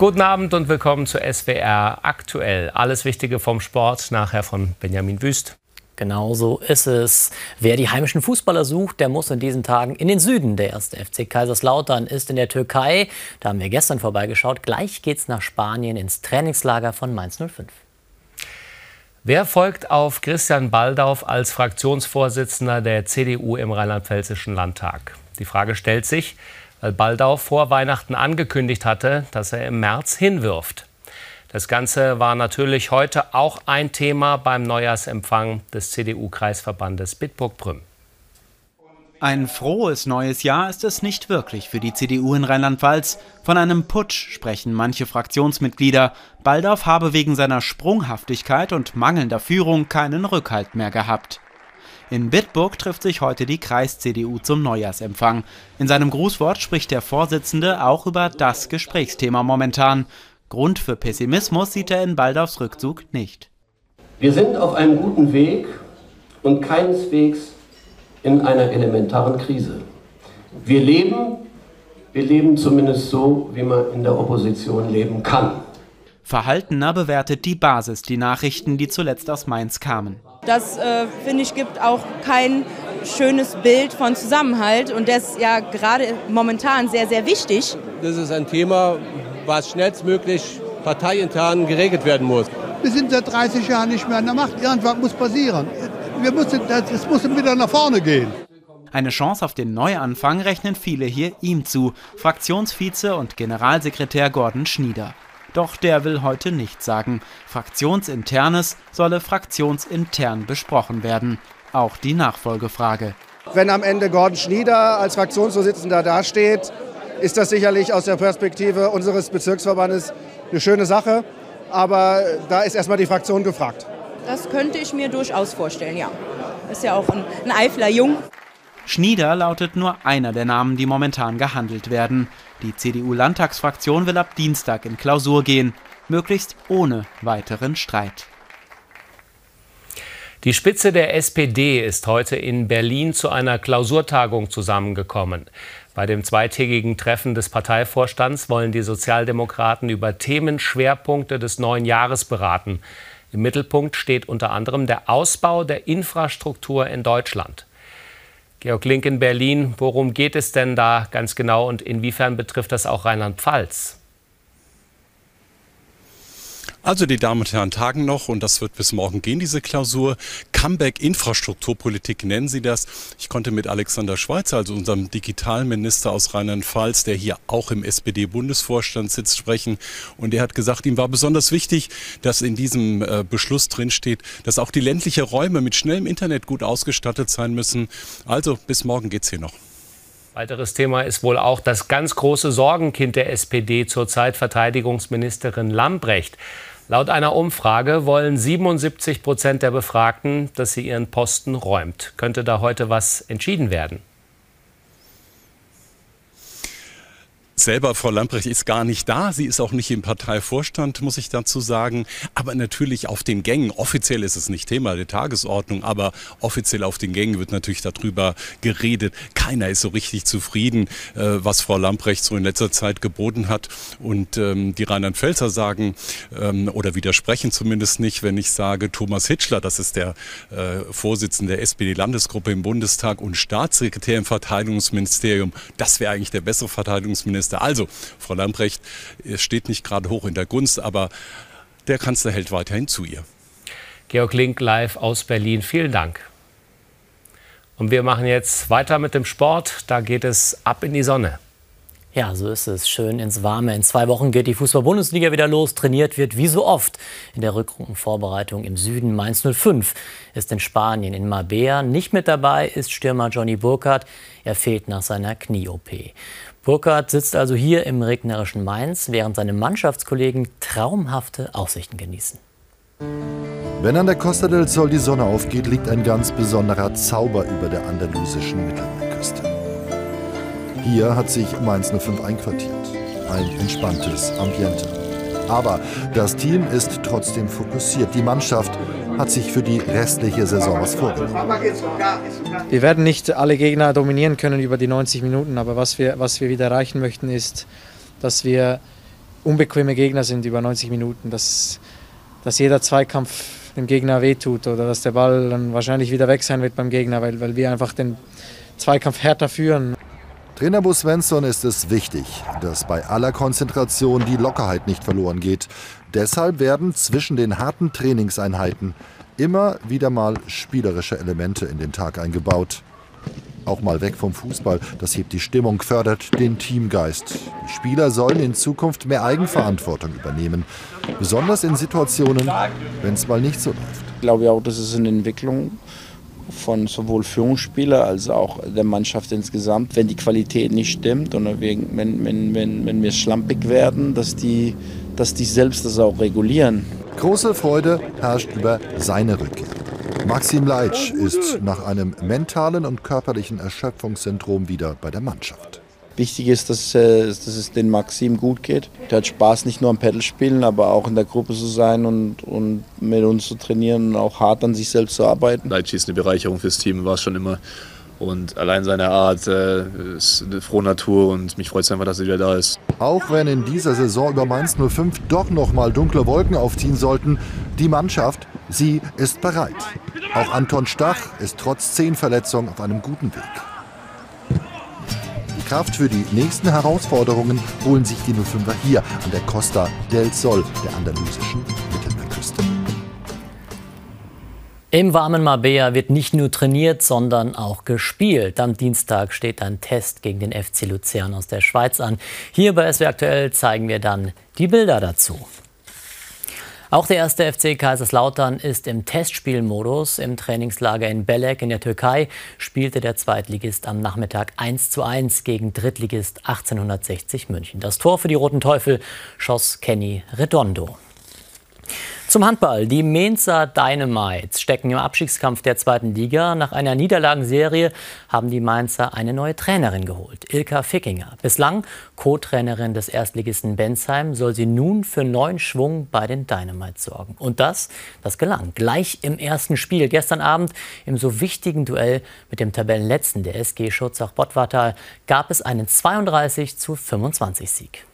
Guten Abend und willkommen zu SWR aktuell. Alles Wichtige vom Sport nachher von Benjamin Wüst. Genau so ist es. Wer die heimischen Fußballer sucht, der muss in diesen Tagen in den Süden. Der erste FC Kaiserslautern ist in der Türkei. Da haben wir gestern vorbeigeschaut. Gleich geht's nach Spanien ins Trainingslager von Mainz 05. Wer folgt auf Christian Baldauf als Fraktionsvorsitzender der CDU im Rheinland-Pfälzischen Landtag? Die Frage stellt sich, weil Baldauf vor Weihnachten angekündigt hatte, dass er im März hinwirft. Das Ganze war natürlich heute auch ein Thema beim Neujahrsempfang des CDU-Kreisverbandes Bitburg-Prüm. Ein frohes neues Jahr ist es nicht wirklich für die CDU in Rheinland-Pfalz. Von einem Putsch sprechen manche Fraktionsmitglieder. Baldauf habe wegen seiner Sprunghaftigkeit und mangelnder Führung keinen Rückhalt mehr gehabt. In Bitburg trifft sich heute die Kreis-CDU zum Neujahrsempfang. In seinem Grußwort spricht der Vorsitzende auch über das Gesprächsthema momentan. Grund für Pessimismus sieht er in Baldaufs Rückzug nicht. Wir sind auf einem guten Weg und keineswegs in einer elementaren Krise. Wir leben, wir leben zumindest so, wie man in der Opposition leben kann. Verhaltener bewertet die Basis die Nachrichten, die zuletzt aus Mainz kamen. Das, äh, finde ich, gibt auch kein schönes Bild von Zusammenhalt und das ist ja gerade momentan sehr, sehr wichtig. Das ist ein Thema, was schnellstmöglich parteiintern geregelt werden muss. Wir sind seit 30 Jahren nicht mehr an der Macht. Irgendwas muss passieren. Wir müssen, es muss wieder nach vorne gehen. Eine Chance auf den Neuanfang rechnen viele hier ihm zu, Fraktionsvize und Generalsekretär Gordon Schnieder. Doch der will heute nichts sagen. Fraktionsinternes solle fraktionsintern besprochen werden. Auch die Nachfolgefrage. Wenn am Ende Gordon Schnieder als Fraktionsvorsitzender dasteht, ist das sicherlich aus der Perspektive unseres Bezirksverbandes eine schöne Sache. Aber da ist erstmal die Fraktion gefragt. Das könnte ich mir durchaus vorstellen, ja. Ist ja auch ein, ein Eifler Jung. Schnieder lautet nur einer der Namen, die momentan gehandelt werden. Die CDU-Landtagsfraktion will ab Dienstag in Klausur gehen, möglichst ohne weiteren Streit. Die Spitze der SPD ist heute in Berlin zu einer Klausurtagung zusammengekommen. Bei dem zweitägigen Treffen des Parteivorstands wollen die Sozialdemokraten über Themenschwerpunkte des neuen Jahres beraten. Im Mittelpunkt steht unter anderem der Ausbau der Infrastruktur in Deutschland. Georg Link in Berlin, worum geht es denn da ganz genau und inwiefern betrifft das auch Rheinland-Pfalz? Also die Damen und Herren tagen noch und das wird bis morgen gehen, diese Klausur. Comeback Infrastrukturpolitik nennen sie das. Ich konnte mit Alexander Schweitzer, also unserem Digitalminister aus Rheinland-Pfalz, der hier auch im SPD-Bundesvorstand sitzt, sprechen. Und er hat gesagt, ihm war besonders wichtig, dass in diesem äh, Beschluss drinsteht, dass auch die ländlichen Räume mit schnellem Internet gut ausgestattet sein müssen. Also bis morgen geht's hier noch. Weiteres Thema ist wohl auch das ganz große Sorgenkind der SPD zurzeit, Verteidigungsministerin Lambrecht. Laut einer Umfrage wollen 77 Prozent der Befragten, dass sie ihren Posten räumt. Könnte da heute was entschieden werden? Selber, Frau Lamprecht, ist gar nicht da. Sie ist auch nicht im Parteivorstand, muss ich dazu sagen. Aber natürlich auf den Gängen. Offiziell ist es nicht Thema der Tagesordnung, aber offiziell auf den Gängen wird natürlich darüber geredet. Keiner ist so richtig zufrieden, äh, was Frau Lamprecht so in letzter Zeit geboten hat. Und ähm, die Rheinland-Pfälzer sagen ähm, oder widersprechen zumindest nicht, wenn ich sage, Thomas Hitschler, das ist der äh, Vorsitzende der SPD-Landesgruppe im Bundestag und Staatssekretär im Verteidigungsministerium, das wäre eigentlich der bessere Verteidigungsminister Kanzler. Also, Frau Lamprecht steht nicht gerade hoch in der Gunst, aber der Kanzler hält weiterhin zu ihr. Georg Link live aus Berlin. Vielen Dank. Und wir machen jetzt weiter mit dem Sport. Da geht es ab in die Sonne. Ja, so ist es. Schön ins Warme. In zwei Wochen geht die Fußball-Bundesliga wieder los. Trainiert wird wie so oft in der Rückrundenvorbereitung im Süden. Mainz 05 ist in Spanien. In Marbella nicht mit dabei ist Stürmer Johnny Burkhardt. Er fehlt nach seiner Knie-OP. Burkhardt sitzt also hier im regnerischen Mainz, während seine Mannschaftskollegen traumhafte Aussichten genießen. Wenn an der Costa del Sol die Sonne aufgeht, liegt ein ganz besonderer Zauber über der andalusischen Mittelmeerküste. Hier hat sich Mainz 05 einquartiert. Ein entspanntes Ambiente. Aber das Team ist trotzdem fokussiert. Die Mannschaft hat sich für die restliche Saison was vorgenommen. Wir werden nicht alle Gegner dominieren können über die 90 Minuten, aber was wir, was wir wieder erreichen möchten, ist, dass wir unbequeme Gegner sind über 90 Minuten, dass, dass jeder Zweikampf dem Gegner wehtut oder dass der Ball dann wahrscheinlich wieder weg sein wird beim Gegner, weil, weil wir einfach den Zweikampf härter führen. Trainer Bo Svensson ist es wichtig, dass bei aller Konzentration die Lockerheit nicht verloren geht. Deshalb werden zwischen den harten Trainingseinheiten immer wieder mal spielerische Elemente in den Tag eingebaut. Auch mal weg vom Fußball, das hebt die Stimmung, fördert den Teamgeist. Die Spieler sollen in Zukunft mehr Eigenverantwortung übernehmen, besonders in Situationen, wenn es mal nicht so läuft. Ich glaube auch, das ist eine Entwicklung von sowohl Führungsspieler als auch der Mannschaft insgesamt, wenn die Qualität nicht stimmt und wenn, wenn, wenn, wenn wir schlampig werden, dass die, dass die selbst das auch regulieren. Große Freude herrscht über seine Rückkehr. Maxim Leitsch ist nach einem mentalen und körperlichen Erschöpfungssyndrom wieder bei der Mannschaft. Wichtig ist, dass, äh, dass es den Maxim gut geht. Der hat Spaß, nicht nur am Pedal spielen, aber auch in der Gruppe zu sein und, und mit uns zu trainieren und auch hart an sich selbst zu arbeiten. Leitsch ist eine Bereicherung fürs Team, war es schon immer. Und allein seine Art äh, ist eine frohe Natur und mich freut es einfach, dass er wieder da ist. Auch wenn in dieser Saison über Mainz 05 doch noch mal dunkle Wolken aufziehen sollten, die Mannschaft, sie ist bereit. Auch Anton Stach ist trotz zehn Verletzungen auf einem guten Weg. Kraft für die nächsten Herausforderungen holen sich die 05er hier an der Costa del Sol der andalusischen Mittelmeerküste. Im warmen Marbella wird nicht nur trainiert, sondern auch gespielt. Am Dienstag steht ein Test gegen den FC Luzern aus der Schweiz an. Hier bei SW Aktuell zeigen wir dann die Bilder dazu. Auch der erste FC Kaiserslautern ist im Testspielmodus. Im Trainingslager in Belek in der Türkei spielte der Zweitligist am Nachmittag 1 zu 1 gegen Drittligist 1860 München. Das Tor für die Roten Teufel schoss Kenny Redondo. Zum Handball. Die Mainzer Dynamites stecken im Abstiegskampf der zweiten Liga. Nach einer Niederlagenserie haben die Mainzer eine neue Trainerin geholt, Ilka Fickinger. Bislang Co-Trainerin des Erstligisten Bensheim soll sie nun für neuen Schwung bei den Dynamites sorgen. Und das, das gelang. Gleich im ersten Spiel gestern Abend im so wichtigen Duell mit dem Tabellenletzten der SG Schutzach-Bottwartal gab es einen 32 zu 25 Sieg.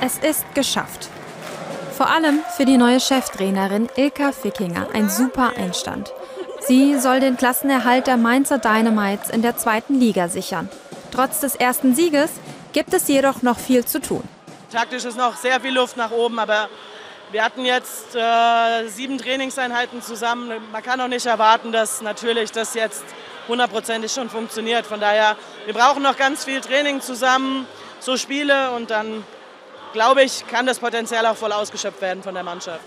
Es ist geschafft. Vor allem für die neue Cheftrainerin Ilka Fickinger ein super Einstand. Sie soll den Klassenerhalt der Mainzer Dynamites in der zweiten Liga sichern. Trotz des ersten Sieges gibt es jedoch noch viel zu tun. Taktisch ist noch sehr viel Luft nach oben, aber wir hatten jetzt äh, sieben Trainingseinheiten zusammen. Man kann auch nicht erwarten, dass natürlich das jetzt hundertprozentig schon funktioniert. Von daher, wir brauchen noch ganz viel Training zusammen, so Spiele und dann glaube ich, kann das Potenzial auch voll ausgeschöpft werden von der Mannschaft.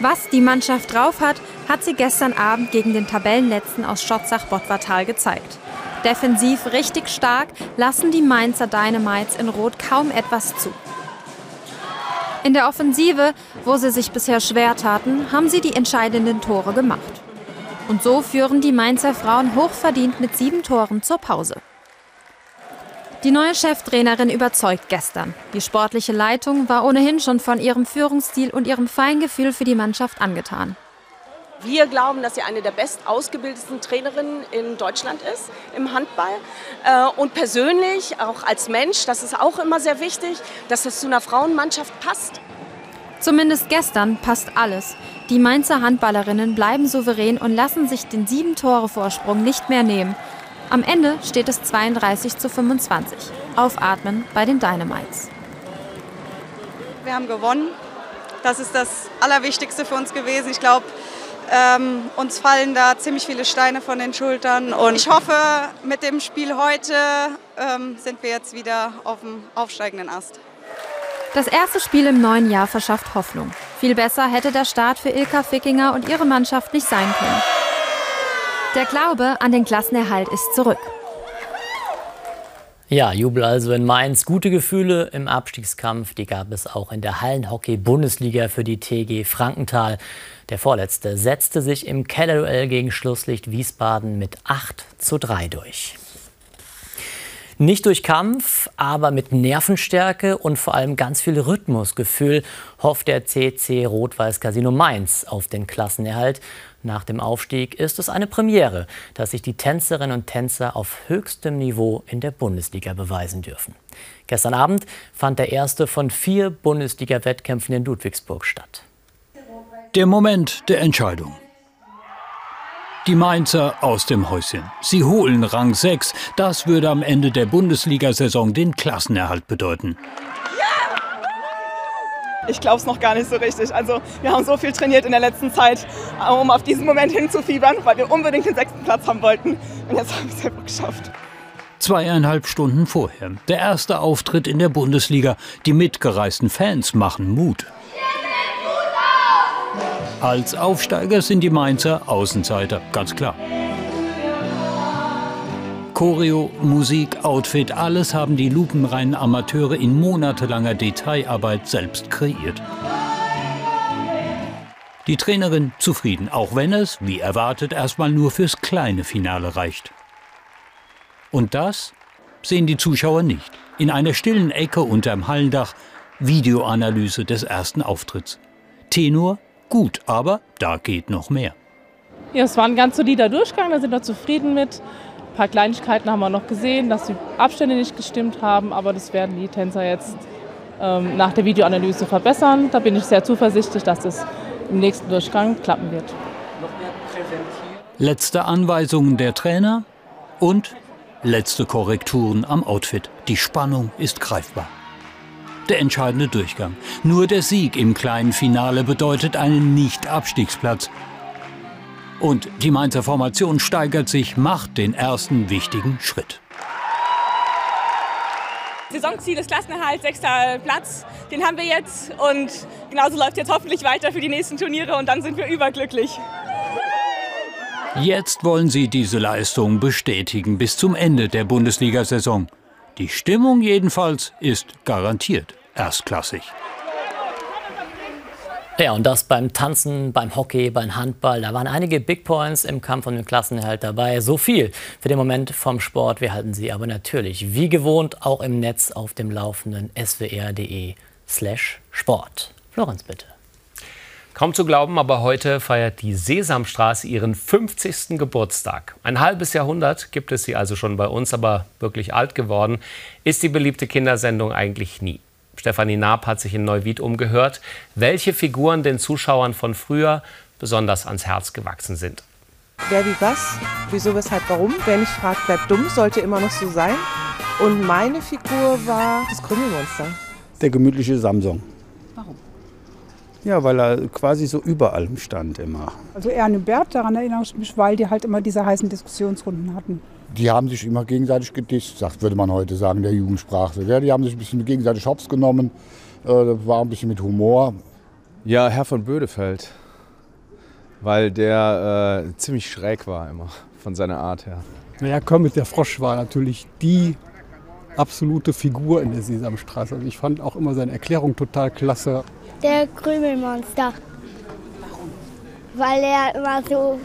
Was die Mannschaft drauf hat, hat sie gestern Abend gegen den Tabellenletzten aus Schotzach-Bottwartal gezeigt. Defensiv richtig stark lassen die Mainzer Dynamites in Rot kaum etwas zu. In der Offensive, wo sie sich bisher schwer taten, haben sie die entscheidenden Tore gemacht. Und so führen die Mainzer Frauen hochverdient mit sieben Toren zur Pause. Die neue Cheftrainerin überzeugt gestern. Die sportliche Leitung war ohnehin schon von ihrem Führungsstil und ihrem Feingefühl für die Mannschaft angetan. Wir glauben, dass sie eine der best ausgebildetsten Trainerinnen in Deutschland ist im Handball. Äh, und persönlich, auch als Mensch, das ist auch immer sehr wichtig, dass es zu einer Frauenmannschaft passt. Zumindest gestern passt alles. Die Mainzer Handballerinnen bleiben souverän und lassen sich den sieben Tore Vorsprung nicht mehr nehmen. Am Ende steht es 32 zu 25. Aufatmen bei den Dynamites. Wir haben gewonnen. Das ist das Allerwichtigste für uns gewesen. Ich glaube, ähm, uns fallen da ziemlich viele Steine von den Schultern. Und ich hoffe, mit dem Spiel heute ähm, sind wir jetzt wieder auf dem aufsteigenden Ast. Das erste Spiel im neuen Jahr verschafft Hoffnung. Viel besser hätte der Start für Ilka Fickinger und ihre Mannschaft nicht sein können. Der Glaube an den Klassenerhalt ist zurück. Ja, Jubel also in Mainz. Gute Gefühle im Abstiegskampf, die gab es auch in der Hallenhockey-Bundesliga für die TG Frankenthal. Der Vorletzte setzte sich im Kellerduell gegen Schlusslicht Wiesbaden mit 8 zu 3 durch. Nicht durch Kampf, aber mit Nervenstärke und vor allem ganz viel Rhythmusgefühl hofft der CC Rot-Weiß Casino Mainz auf den Klassenerhalt. Nach dem Aufstieg ist es eine Premiere, dass sich die Tänzerinnen und Tänzer auf höchstem Niveau in der Bundesliga beweisen dürfen. Gestern Abend fand der erste von vier Bundesliga-Wettkämpfen in Ludwigsburg statt. Der Moment der Entscheidung. Die Mainzer aus dem Häuschen. Sie holen Rang 6. Das würde am Ende der Bundesliga-Saison den Klassenerhalt bedeuten. Ich glaube es noch gar nicht so richtig. Also wir haben so viel trainiert in der letzten Zeit, um auf diesen Moment hinzufiebern, weil wir unbedingt den sechsten Platz haben wollten. Und jetzt haben wir es einfach geschafft. Zweieinhalb Stunden vorher. Der erste Auftritt in der Bundesliga. Die mitgereisten Fans machen Mut. Als Aufsteiger sind die Mainzer Außenseiter, ganz klar. Choreo, Musik, Outfit, alles haben die lupenreinen Amateure in monatelanger Detailarbeit selbst kreiert. Die Trainerin zufrieden, auch wenn es, wie erwartet, erstmal nur fürs kleine Finale reicht. Und das sehen die Zuschauer nicht. In einer stillen Ecke unterm Hallendach Videoanalyse des ersten Auftritts. Tenor gut, aber da geht noch mehr. Ja, es war ein ganz solider Durchgang, da sind wir zufrieden mit. Ein paar Kleinigkeiten haben wir noch gesehen, dass die Abstände nicht gestimmt haben, aber das werden die Tänzer jetzt ähm, nach der Videoanalyse verbessern. Da bin ich sehr zuversichtlich, dass das im nächsten Durchgang klappen wird. Letzte Anweisungen der Trainer und letzte Korrekturen am Outfit. Die Spannung ist greifbar der entscheidende Durchgang. Nur der Sieg im kleinen Finale bedeutet einen Nicht-Abstiegsplatz. Und die Mainzer Formation steigert sich, macht den ersten wichtigen Schritt. Saisonziel ist Klassenerhalt, sechster Platz. Den haben wir jetzt und genauso läuft jetzt hoffentlich weiter für die nächsten Turniere und dann sind wir überglücklich. Jetzt wollen sie diese Leistung bestätigen bis zum Ende der Bundesliga-Saison. Die Stimmung jedenfalls ist garantiert erstklassig. Ja, und das beim Tanzen, beim Hockey, beim Handball. Da waren einige Big Points im Kampf um den Klassenerhalt dabei. So viel für den Moment vom Sport. Wir halten Sie aber natürlich wie gewohnt auch im Netz auf dem laufenden swr.de slash Sport. Florenz, bitte. Kaum zu glauben, aber heute feiert die Sesamstraße ihren 50. Geburtstag. Ein halbes Jahrhundert gibt es sie also schon bei uns, aber wirklich alt geworden ist die beliebte Kindersendung eigentlich nie. Stefanie Naab hat sich in Neuwied umgehört, welche Figuren den Zuschauern von früher besonders ans Herz gewachsen sind. Wer wie was, wieso, weshalb, warum. Wer nicht fragt, bleibt dumm, sollte immer noch so sein. Und meine Figur war das Krümmelmonster. Der gemütliche Samsung. Ja, weil er quasi so über allem stand immer. Also Erne Bert, daran erinnere ich mich, weil die halt immer diese heißen Diskussionsrunden hatten. Die haben sich immer gegenseitig gedisst, sagt, würde man heute sagen, der Jugendsprache. Ja, die haben sich ein bisschen gegenseitig Hops genommen, äh, war ein bisschen mit Humor. Ja, Herr von Bödefeld, weil der äh, ziemlich schräg war immer von seiner Art her. Naja, Kermit der Frosch war natürlich die absolute Figur in der Sesamstraße. Also ich fand auch immer seine Erklärung total klasse. Der Krümelmonster. Warum? Weil er immer so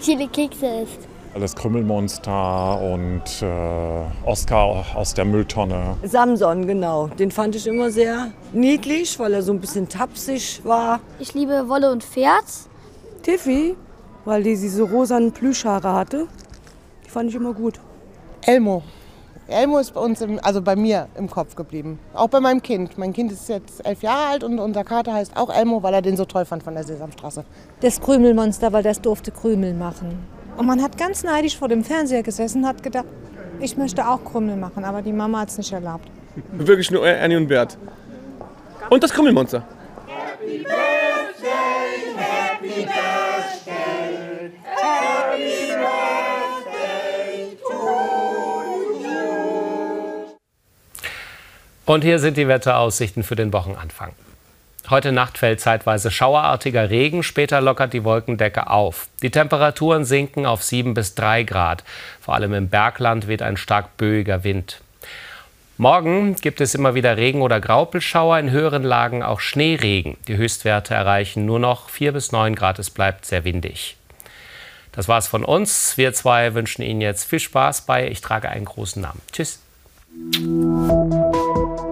viele Kekse isst. Das Krümmelmonster und äh, Oscar aus der Mülltonne. Samson, genau. Den fand ich immer sehr niedlich, weil er so ein bisschen tapsig war. Ich liebe Wolle und Pferd. Tiffy, weil die diese rosanen Plüschhaare hatte. Die fand ich immer gut. Elmo. Elmo ist bei uns, im, also bei mir im Kopf geblieben. Auch bei meinem Kind. Mein Kind ist jetzt elf Jahre alt und unser Kater heißt auch Elmo, weil er den so toll fand von der Sesamstraße. Das Krümelmonster, weil das durfte Krümel machen. Und man hat ganz neidisch vor dem Fernseher gesessen und hat gedacht, ich möchte auch Krümel machen, aber die Mama hat es nicht erlaubt. Wirklich nur Annie und Bert. Und das Krümmelmonster. Happy Birthday, Und hier sind die Wetteraussichten für den Wochenanfang. Heute Nacht fällt zeitweise schauerartiger Regen, später lockert die Wolkendecke auf. Die Temperaturen sinken auf 7 bis 3 Grad. Vor allem im Bergland weht ein stark böiger Wind. Morgen gibt es immer wieder Regen oder Graupelschauer, in höheren Lagen auch Schneeregen. Die Höchstwerte erreichen nur noch 4 bis 9 Grad, es bleibt sehr windig. Das war's von uns. Wir zwei wünschen Ihnen jetzt viel Spaß bei Ich trage einen großen Namen. Tschüss. Música